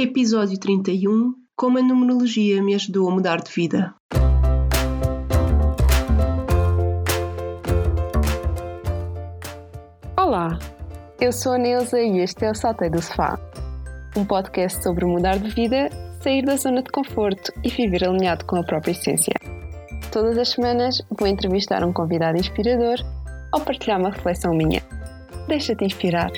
Episódio 31 Como a numerologia me ajudou a mudar de vida. Olá, eu sou a Neuza e este é o Saltei do Sofá, um podcast sobre mudar de vida, sair da zona de conforto e viver alinhado com a própria essência. Todas as semanas vou entrevistar um convidado inspirador ou partilhar uma reflexão minha. Deixa-te inspirar.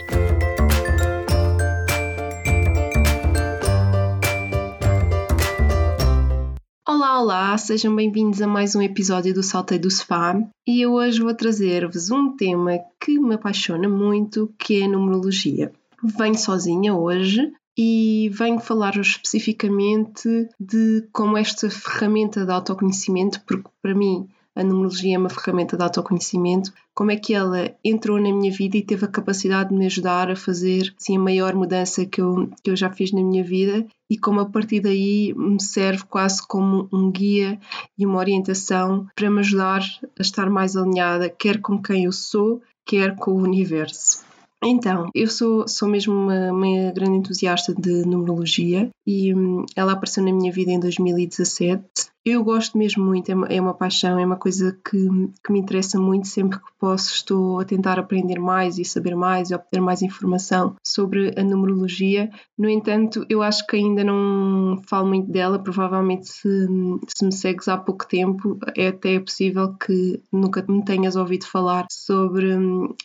Olá, olá, sejam bem-vindos a mais um episódio do Saltei do Sofá e eu hoje vou trazer-vos um tema que me apaixona muito, que é a numerologia. Venho sozinha hoje e venho falar-vos especificamente de como esta ferramenta de autoconhecimento, porque para mim a numerologia é uma ferramenta de autoconhecimento, como é que ela entrou na minha vida e teve a capacidade de me ajudar a fazer assim, a maior mudança que eu, que eu já fiz na minha vida? E como a partir daí me serve quase como um guia e uma orientação para me ajudar a estar mais alinhada, quer com quem eu sou, quer com o universo. Então, eu sou, sou mesmo uma, uma grande entusiasta de numerologia e hum, ela apareceu na minha vida em 2017 eu gosto mesmo muito, é uma, é uma paixão, é uma coisa que, que, me interessa muito. Sempre que posso, estou a tentar aprender mais e saber mais e obter mais informação sobre a numerologia. No entanto, eu acho que ainda não falo muito dela. Provavelmente, se, se me segues há pouco tempo, é até possível que nunca me tenhas ouvido falar sobre,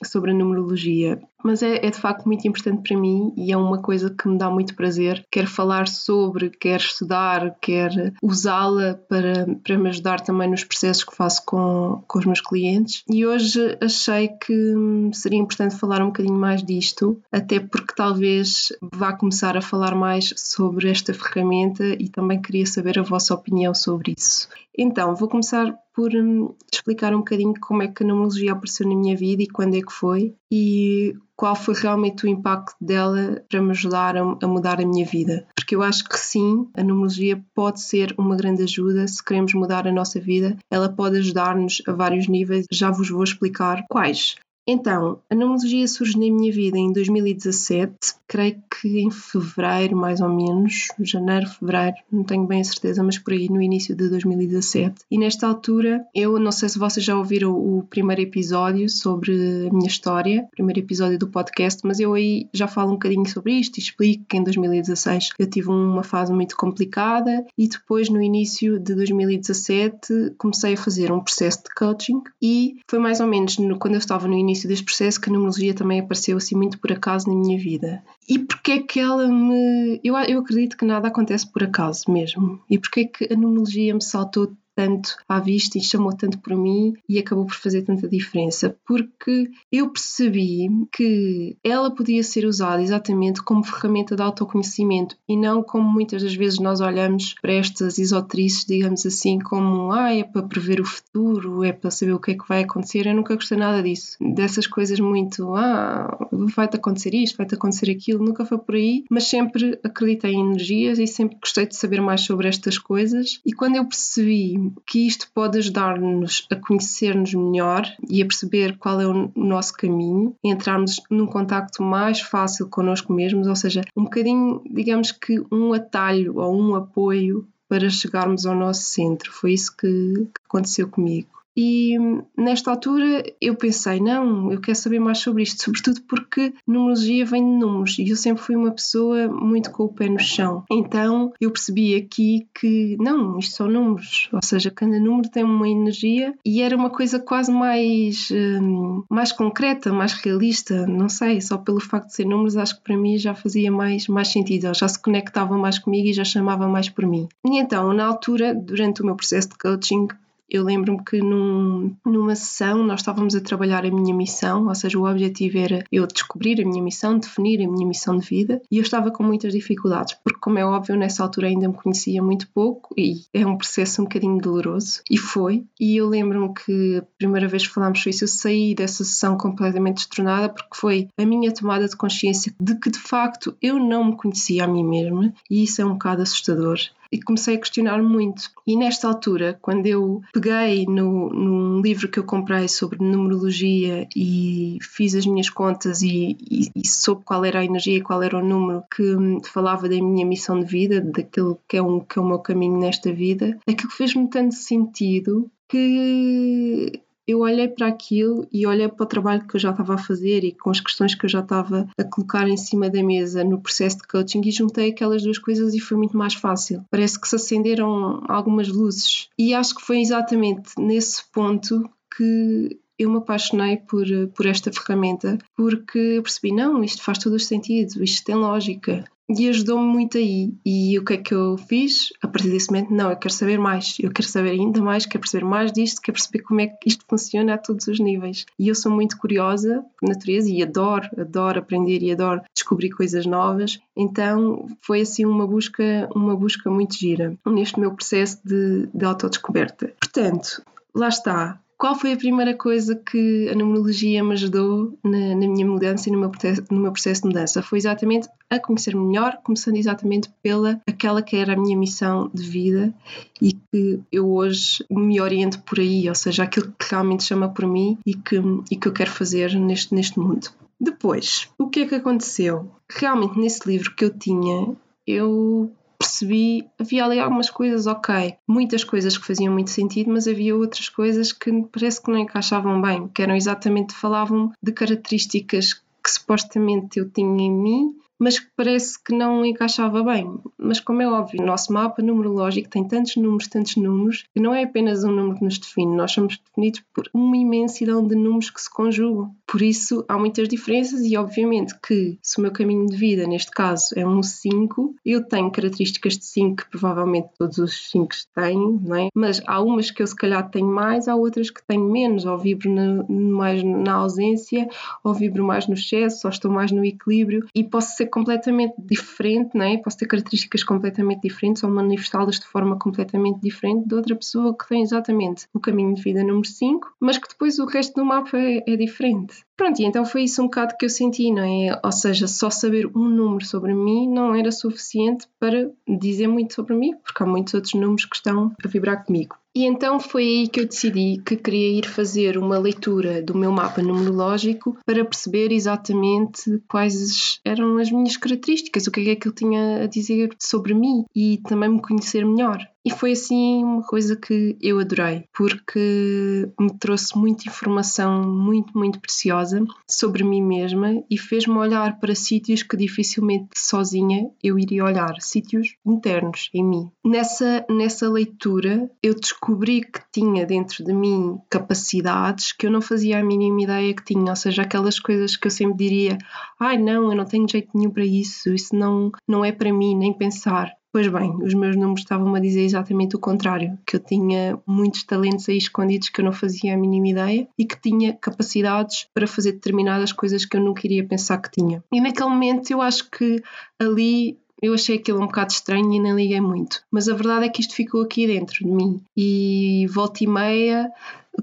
sobre a numerologia. Mas é, é de facto muito importante para mim e é uma coisa que me dá muito prazer. Quero falar sobre, quero estudar, quero usá-la para, para me ajudar também nos processos que faço com, com os meus clientes. E hoje achei que seria importante falar um bocadinho mais disto, até porque talvez vá começar a falar mais sobre esta ferramenta e também queria saber a vossa opinião sobre isso. Então, vou começar por hum, explicar um bocadinho como é que a numerologia apareceu na minha vida e quando é que foi e qual foi realmente o impacto dela para me ajudar a, a, mudar a minha vida. Porque eu acho que sim, a numerologia pode ser uma grande ajuda se queremos mudar a nossa vida. Ela pode ajudar-nos a vários níveis, já vos vou explicar quais. Então, a numerologia surge na minha vida em 2017, creio que em fevereiro, mais ou menos, janeiro, fevereiro, não tenho bem a certeza, mas por aí no início de 2017. E nesta altura, eu não sei se vocês já ouviram o primeiro episódio sobre a minha história, primeiro episódio do podcast, mas eu aí já falo um bocadinho sobre isto e explico que em 2016 eu tive uma fase muito complicada e depois, no início de 2017, comecei a fazer um processo de coaching e foi mais ou menos quando eu estava no início início deste processo que a numerologia também apareceu assim muito por acaso na minha vida. E porque é que ela me. Eu, eu acredito que nada acontece por acaso mesmo. E porque é que a numerologia me saltou tanto à vista e chamou tanto por mim e acabou por fazer tanta diferença, porque eu percebi que ela podia ser usada exatamente como ferramenta de autoconhecimento e não como muitas das vezes nós olhamos para estas esoterices, digamos assim, como ah, é para prever o futuro, é para saber o que é que vai acontecer. Eu nunca gostei nada disso, dessas coisas muito ah, vai-te acontecer isto, vai-te acontecer aquilo, nunca foi por aí, mas sempre acreditei em energias e sempre gostei de saber mais sobre estas coisas. E quando eu percebi que isto pode ajudar-nos a conhecer-nos melhor e a perceber qual é o nosso caminho, entrarmos num contacto mais fácil connosco mesmos, ou seja, um bocadinho, digamos que um atalho ou um apoio para chegarmos ao nosso centro. Foi isso que aconteceu comigo. E nesta altura eu pensei, não, eu quero saber mais sobre isto, sobretudo porque numerologia vem de números e eu sempre fui uma pessoa muito com o pé no chão. Então eu percebi aqui que não, isto são números, ou seja, cada número tem uma energia e era uma coisa quase mais, hum, mais concreta, mais realista, não sei, só pelo facto de ser números acho que para mim já fazia mais, mais sentido, já se conectava mais comigo e já chamava mais por mim. E então, na altura, durante o meu processo de coaching, eu lembro-me que num, numa sessão nós estávamos a trabalhar a minha missão, ou seja, o objetivo era eu descobrir a minha missão, definir a minha missão de vida, e eu estava com muitas dificuldades, porque, como é óbvio, nessa altura ainda me conhecia muito pouco e é um processo um bocadinho doloroso, e foi. E eu lembro-me que a primeira vez que falámos sobre isso, eu saí dessa sessão completamente destronada, porque foi a minha tomada de consciência de que de facto eu não me conhecia a mim mesma, e isso é um bocado assustador e comecei a questionar muito. E nesta altura, quando eu peguei no, num livro que eu comprei sobre numerologia e fiz as minhas contas e, e, e soube qual era a energia e qual era o número que falava da minha missão de vida, daquilo que é, um, que é o meu caminho nesta vida, aquilo fez-me tanto sentido que eu olhei para aquilo e olhei para o trabalho que eu já estava a fazer e com as questões que eu já estava a colocar em cima da mesa no processo de coaching e juntei aquelas duas coisas e foi muito mais fácil. Parece que se acenderam algumas luzes. E acho que foi exatamente nesse ponto que eu me apaixonei por, por esta ferramenta porque percebi, não, isto faz todo o sentido, isto tem lógica e ajudou-me muito aí. E o que é que eu fiz? A partir desse momento, não, eu quero saber mais, eu quero saber ainda mais, quero perceber mais disto, quero perceber como é que isto funciona a todos os níveis. E eu sou muito curiosa por natureza e adoro, adoro aprender e adoro descobrir coisas novas. Então foi assim uma busca, uma busca muito gira neste meu processo de, de autodescoberta. Portanto, lá está, qual foi a primeira coisa que a numerologia me ajudou na, na minha mudança e no meu, no meu, processo de mudança? Foi exatamente a conhecer-me melhor, começando exatamente pela aquela que era a minha missão de vida e que eu hoje me oriento por aí, ou seja, aquilo que realmente chama por mim e que, e que eu quero fazer neste, neste mundo. Depois, o que é que aconteceu? Realmente, nesse livro que eu tinha, eu percebi, havia ali algumas coisas ok, muitas coisas que faziam muito sentido, mas havia outras coisas que parece que não encaixavam bem, que eram exatamente, falavam de características que supostamente eu tinha em mim mas que parece que não encaixava bem. Mas, como é óbvio, o nosso mapa numerológico tem tantos números, tantos números, que não é apenas um número que nos define, nós somos definidos por uma imensidão de números que se conjugam. Por isso, há muitas diferenças, e obviamente que se o meu caminho de vida, neste caso, é um 5, eu tenho características de 5 que provavelmente todos os 5 têm, não é? mas há umas que eu se calhar tenho mais, há outras que tenho menos, ou vibro na, mais na ausência, ou vibro mais no excesso, ou estou mais no equilíbrio, e posso ser ser completamente diferente, né? posso ter características completamente diferentes ou manifestá-las de forma completamente diferente de outra pessoa que tem exatamente o caminho de vida número 5, mas que depois o resto do mapa é, é diferente. Pronto, e então foi isso um bocado que eu senti, não é? Ou seja, só saber um número sobre mim não era suficiente para dizer muito sobre mim, porque há muitos outros números que estão a vibrar comigo. E então foi aí que eu decidi que queria ir fazer uma leitura do meu mapa numerológico para perceber exatamente quais eram as minhas características, o que é que eu tinha a dizer sobre mim e também me conhecer melhor. E foi assim uma coisa que eu adorei, porque me trouxe muita informação muito, muito preciosa sobre mim mesma e fez-me olhar para sítios que dificilmente sozinha eu iria olhar, sítios internos em mim. Nessa, nessa leitura eu descobri que tinha dentro de mim capacidades que eu não fazia a mínima ideia que tinha, ou seja, aquelas coisas que eu sempre diria: ai não, eu não tenho jeito nenhum para isso, isso não, não é para mim, nem pensar. Pois bem, os meus números estavam-me a dizer exatamente o contrário, que eu tinha muitos talentos aí escondidos que eu não fazia a mínima ideia e que tinha capacidades para fazer determinadas coisas que eu nunca iria pensar que tinha. E naquele momento eu acho que ali eu achei aquilo um bocado estranho e nem liguei muito. Mas a verdade é que isto ficou aqui dentro de mim. E volta e meia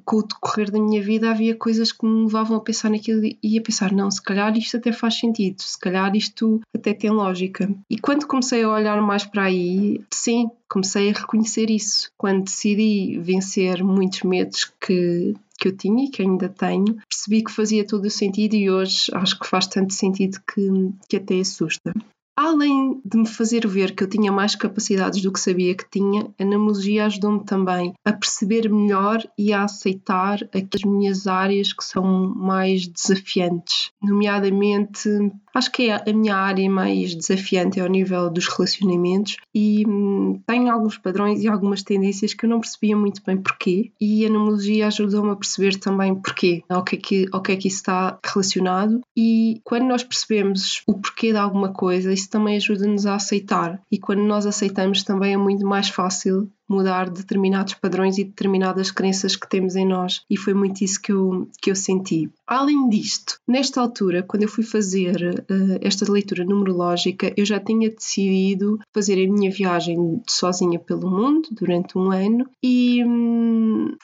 com o decorrer da minha vida havia coisas que me levavam a pensar naquilo e a pensar, não, se calhar isto até faz sentido, se calhar isto até tem lógica. E quando comecei a olhar mais para aí, sim, comecei a reconhecer isso. Quando decidi vencer muitos medos que que eu tinha e que ainda tenho, percebi que fazia todo o sentido e hoje acho que faz tanto sentido que, que até assusta. Além de me fazer ver que eu tinha mais capacidades do que sabia que tinha, a numerologia ajudou-me também a perceber melhor e a aceitar aquelas minhas áreas que são mais desafiantes, nomeadamente Acho que é a minha área mais desafiante ao nível dos relacionamentos e hum, tenho alguns padrões e algumas tendências que eu não percebia muito bem porquê e a numerologia ajudou-me a perceber também porquê, ao que, é que, ao que é que isso está relacionado e quando nós percebemos o porquê de alguma coisa, isso também ajuda-nos a aceitar e quando nós aceitamos também é muito mais fácil mudar determinados padrões e determinadas crenças que temos em nós. E foi muito isso que eu, que eu senti. Além disto, nesta altura, quando eu fui fazer uh, esta leitura numerológica, eu já tinha decidido fazer a minha viagem sozinha pelo mundo durante um ano e hum,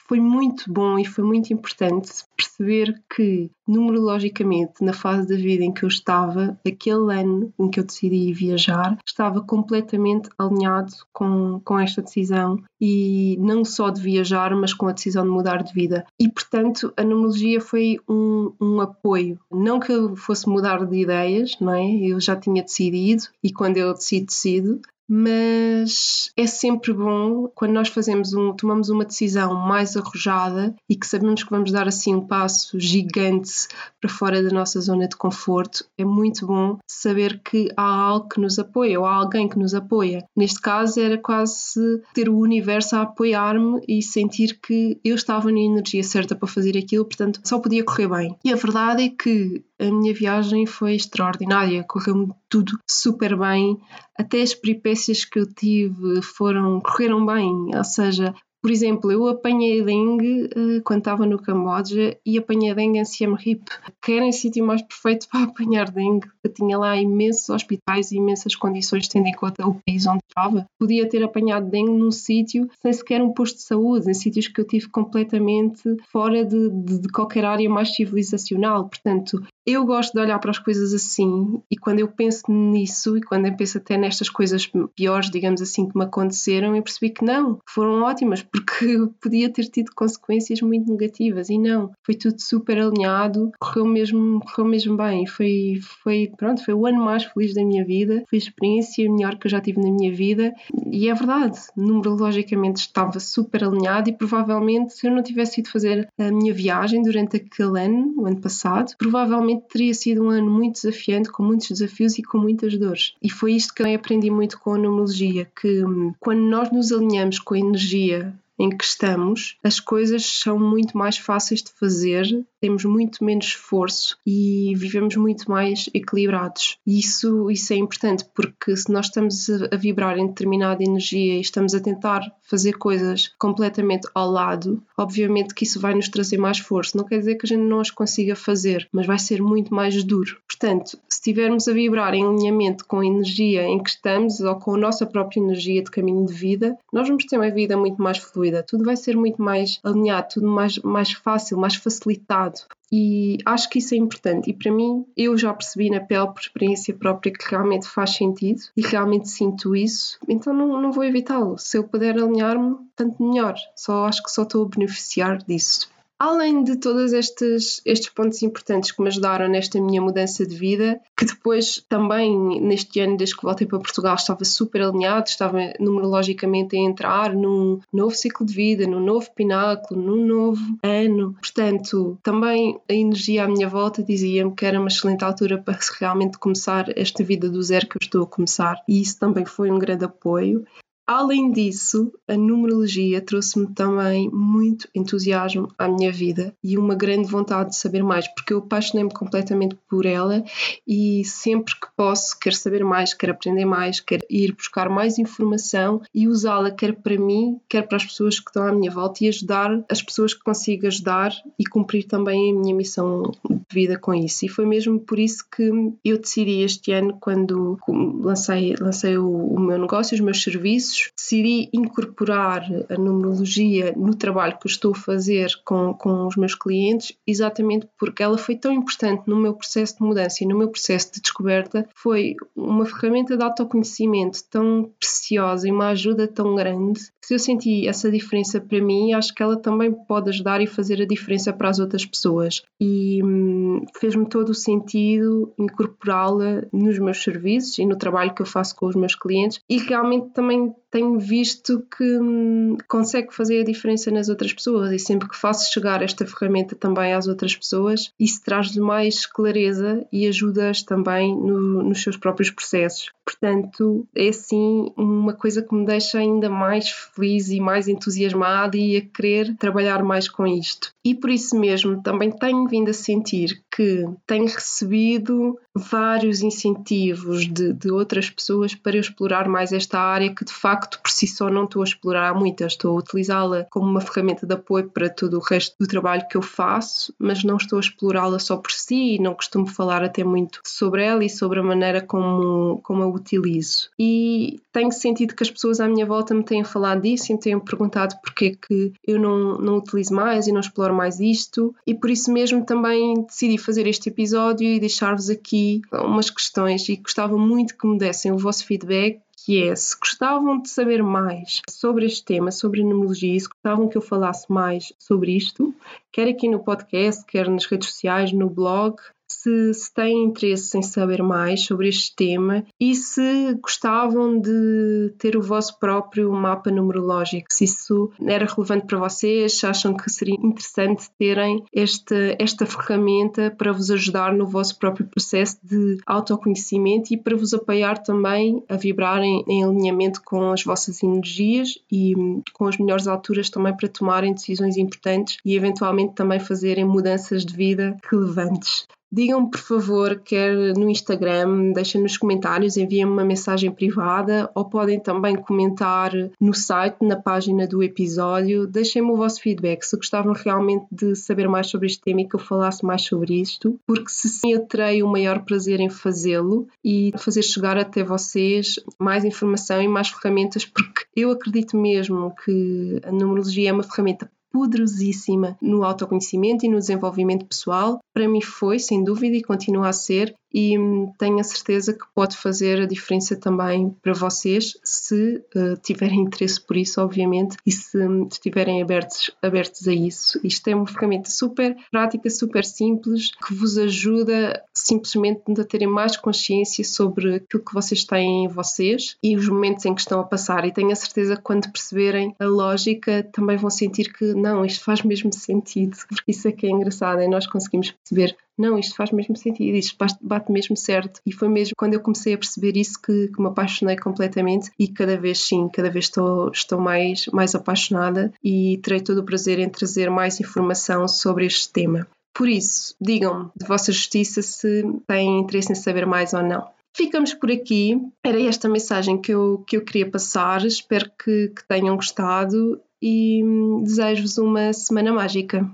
foi muito bom e foi muito importante perceber que, numerologicamente, na fase da vida em que eu estava, aquele ano em que eu decidi viajar, estava completamente alinhado com, com esta decisão e não só de viajar, mas com a decisão de mudar de vida. E, portanto, a numerologia foi um, um apoio. Não que eu fosse mudar de ideias, não é? Eu já tinha decidido e quando eu decido, decido, mas é sempre bom quando nós fazemos um, tomamos uma decisão mais arrojada e que sabemos que vamos dar assim um passo gigante para fora da nossa zona de conforto. É muito bom saber que há algo que nos apoia ou há alguém que nos apoia. Neste caso era quase ter o universo a apoiar-me e sentir que eu estava na energia certa para fazer aquilo, portanto só podia correr bem. E a verdade é que a minha viagem foi extraordinária, correu-me tudo super bem, até as peripécias que eu tive foram correram bem, ou seja, por exemplo, eu apanhei dengue uh, quando estava no Camboja e apanhei dengue em Siem Reap, que era o sítio mais perfeito para apanhar dengue. Eu tinha lá imensos hospitais e imensas condições, tendo em conta o país onde estava. Podia ter apanhado dengue num sítio sem sequer um posto de saúde, em sítios que eu tive completamente fora de, de, de qualquer área mais civilizacional. Portanto, eu gosto de olhar para as coisas assim e quando eu penso nisso e quando eu penso até nestas coisas piores, digamos assim, que me aconteceram, eu percebi que não, foram ótimas porque podia ter tido consequências muito negativas e não, foi tudo super alinhado, correu mesmo, correu mesmo bem, foi, foi, pronto, foi o ano mais feliz da minha vida, foi a experiência melhor que eu já tive na minha vida e é verdade, numerologicamente estava super alinhado e provavelmente se eu não tivesse ido fazer a minha viagem durante aquele ano, o ano passado, provavelmente teria sido um ano muito desafiante, com muitos desafios e com muitas dores. E foi isto que eu aprendi muito com a numerologia, que hum, quando nós nos alinhamos com a energia em que estamos, as coisas são muito mais fáceis de fazer, temos muito menos esforço e vivemos muito mais equilibrados. Isso, isso é importante porque se nós estamos a, vibrar em determinada energia e estamos a tentar fazer coisas completamente ao lado, obviamente que isso vai nos trazer mais força. Não quer dizer que a gente não as consiga fazer, mas vai ser muito mais duro. Portanto, se estivermos a vibrar em alinhamento com a energia em que estamos ou com a nossa própria energia de caminho de vida, nós vamos ter uma vida muito mais fluida tudo vai ser muito mais alinhado, tudo mais, mais fácil, mais facilitado. E acho que isso é importante. E para mim, eu já percebi na pele, por experiência própria, que realmente faz sentido e realmente sinto isso. Então não, não vou evitá-lo. Se eu puder alinhar-me, tanto melhor. Só acho que só estou a beneficiar disso. Além de todos estes, estes pontos importantes que me ajudaram nesta minha mudança de vida, que depois também neste ano, desde que voltei para Portugal, estava super alinhado, estava numerologicamente a entrar num novo ciclo de vida, num novo pináculo, num novo ano. Portanto, também a energia à minha volta dizia-me que era uma excelente altura para realmente começar esta vida do zero que eu estou a começar, e isso também foi um grande apoio. Além disso, a numerologia trouxe-me também muito entusiasmo à minha vida e uma grande vontade de saber mais, porque eu apaixonei-me completamente por ela e sempre que posso quero saber mais, quero aprender mais, quero ir buscar mais informação e usá-la quer para mim, quer para as pessoas que estão à minha volta e ajudar as pessoas que consigo ajudar e cumprir também a minha missão de vida com isso. E foi mesmo por isso que eu decidi este ano, quando lancei, lancei o, o meu negócio, os meus serviços, decidi incorporar a numerologia no trabalho que estou a fazer com, com os meus clientes, exatamente porque ela foi tão importante no meu processo de mudança e no meu processo de descoberta, foi uma ferramenta de autoconhecimento tão preciosa e uma ajuda tão grande. Se eu senti essa diferença para mim, acho que ela também pode ajudar e fazer a diferença para as outras pessoas. E hum, fez-me todo o sentido incorporá-la nos meus serviços e no trabalho que eu faço com os meus clientes e realmente também tenho visto que hum, consegue fazer a diferença nas outras pessoas e sempre que faço chegar esta ferramenta também às outras pessoas, isso traz-lhe mais clareza e ajuda-as também no, nos seus próprios processos. Portanto, é assim uma coisa que me deixa ainda mais feliz e mais entusiasmada e a querer trabalhar mais com isto. E por isso mesmo também tenho vindo a sentir que tenho recebido vários incentivos de, de, outras pessoas para eu explorar mais esta área que de facto por si só não estou a explorar há muito. Estou a utilizá-la como uma ferramenta de apoio para todo o resto do trabalho que eu faço, mas não estou a explorá-la só por si e não costumo falar até muito sobre ela e sobre a maneira como, como a utilizo. E tenho sentido que as pessoas à minha volta me têm falado disso e me têm perguntado porque é que eu não, não utilizo mais e não exploro mais isto. E por isso mesmo também decidi fazer este episódio e deixar-vos aqui umas questões. E gostava muito que me dessem o vosso feedback que é se gostavam de saber mais sobre este tema, sobre a numerologia, se gostavam que eu falasse mais sobre isto, quer aqui no podcast, quer nas redes sociais, no blog, se, se têm interesse em saber mais sobre este tema e se gostavam de ter o vosso próprio mapa numerológico, se isso era relevante para vocês, se acham que seria interessante terem esta, esta ferramenta para vos ajudar no vosso próprio processo de autoconhecimento e para vos apoiar também a vibrarem em alinhamento com as vossas energias e com as melhores alturas também para tomarem decisões importantes e eventualmente também fazerem mudanças de vida relevantes. Digam-me, por favor, quer no Instagram, deixem nos comentários, enviem-me uma mensagem privada ou podem também comentar no site, na página do episódio. Deixem-me o vosso feedback se gostavam realmente de saber mais sobre este tema e que eu falasse mais sobre isto, porque se sim, eu terei o maior prazer em fazê-lo e fazer chegar até vocês mais informação e mais ferramentas, porque eu acredito mesmo que a numerologia é uma ferramenta poderosíssima no autoconhecimento e no desenvolvimento pessoal. Para mim foi, sem dúvida, e continua a ser, e hum, tenho a certeza que pode fazer a diferença também para vocês se uh, tiverem interesse por isso, obviamente, e se um, estiverem abertos, abertos a isso. Isto é uma ferramenta super prática, super simples, que vos ajuda simplesmente a terem mais consciência sobre aquilo que vocês têm em vocês e os momentos em que estão a passar. E tenho a certeza que quando perceberem a lógica, também vão sentir que não, isto faz mesmo sentido, porque isso é que é engraçado, é nós conseguimos perceber não, isto faz mesmo sentido, isto bate mesmo certo. E foi mesmo quando eu comecei a perceber isso que, que me apaixonei completamente e cada vez sim, cada vez estou, estou mais, mais apaixonada e terei todo o prazer em trazer mais informação sobre este tema. Por isso, digam-me de vossa justiça se têm interesse em saber mais ou não. Ficamos por aqui. Era esta mensagem que eu, que eu queria passar. Espero que, que tenham gostado e hum, desejo-vos uma semana mágica.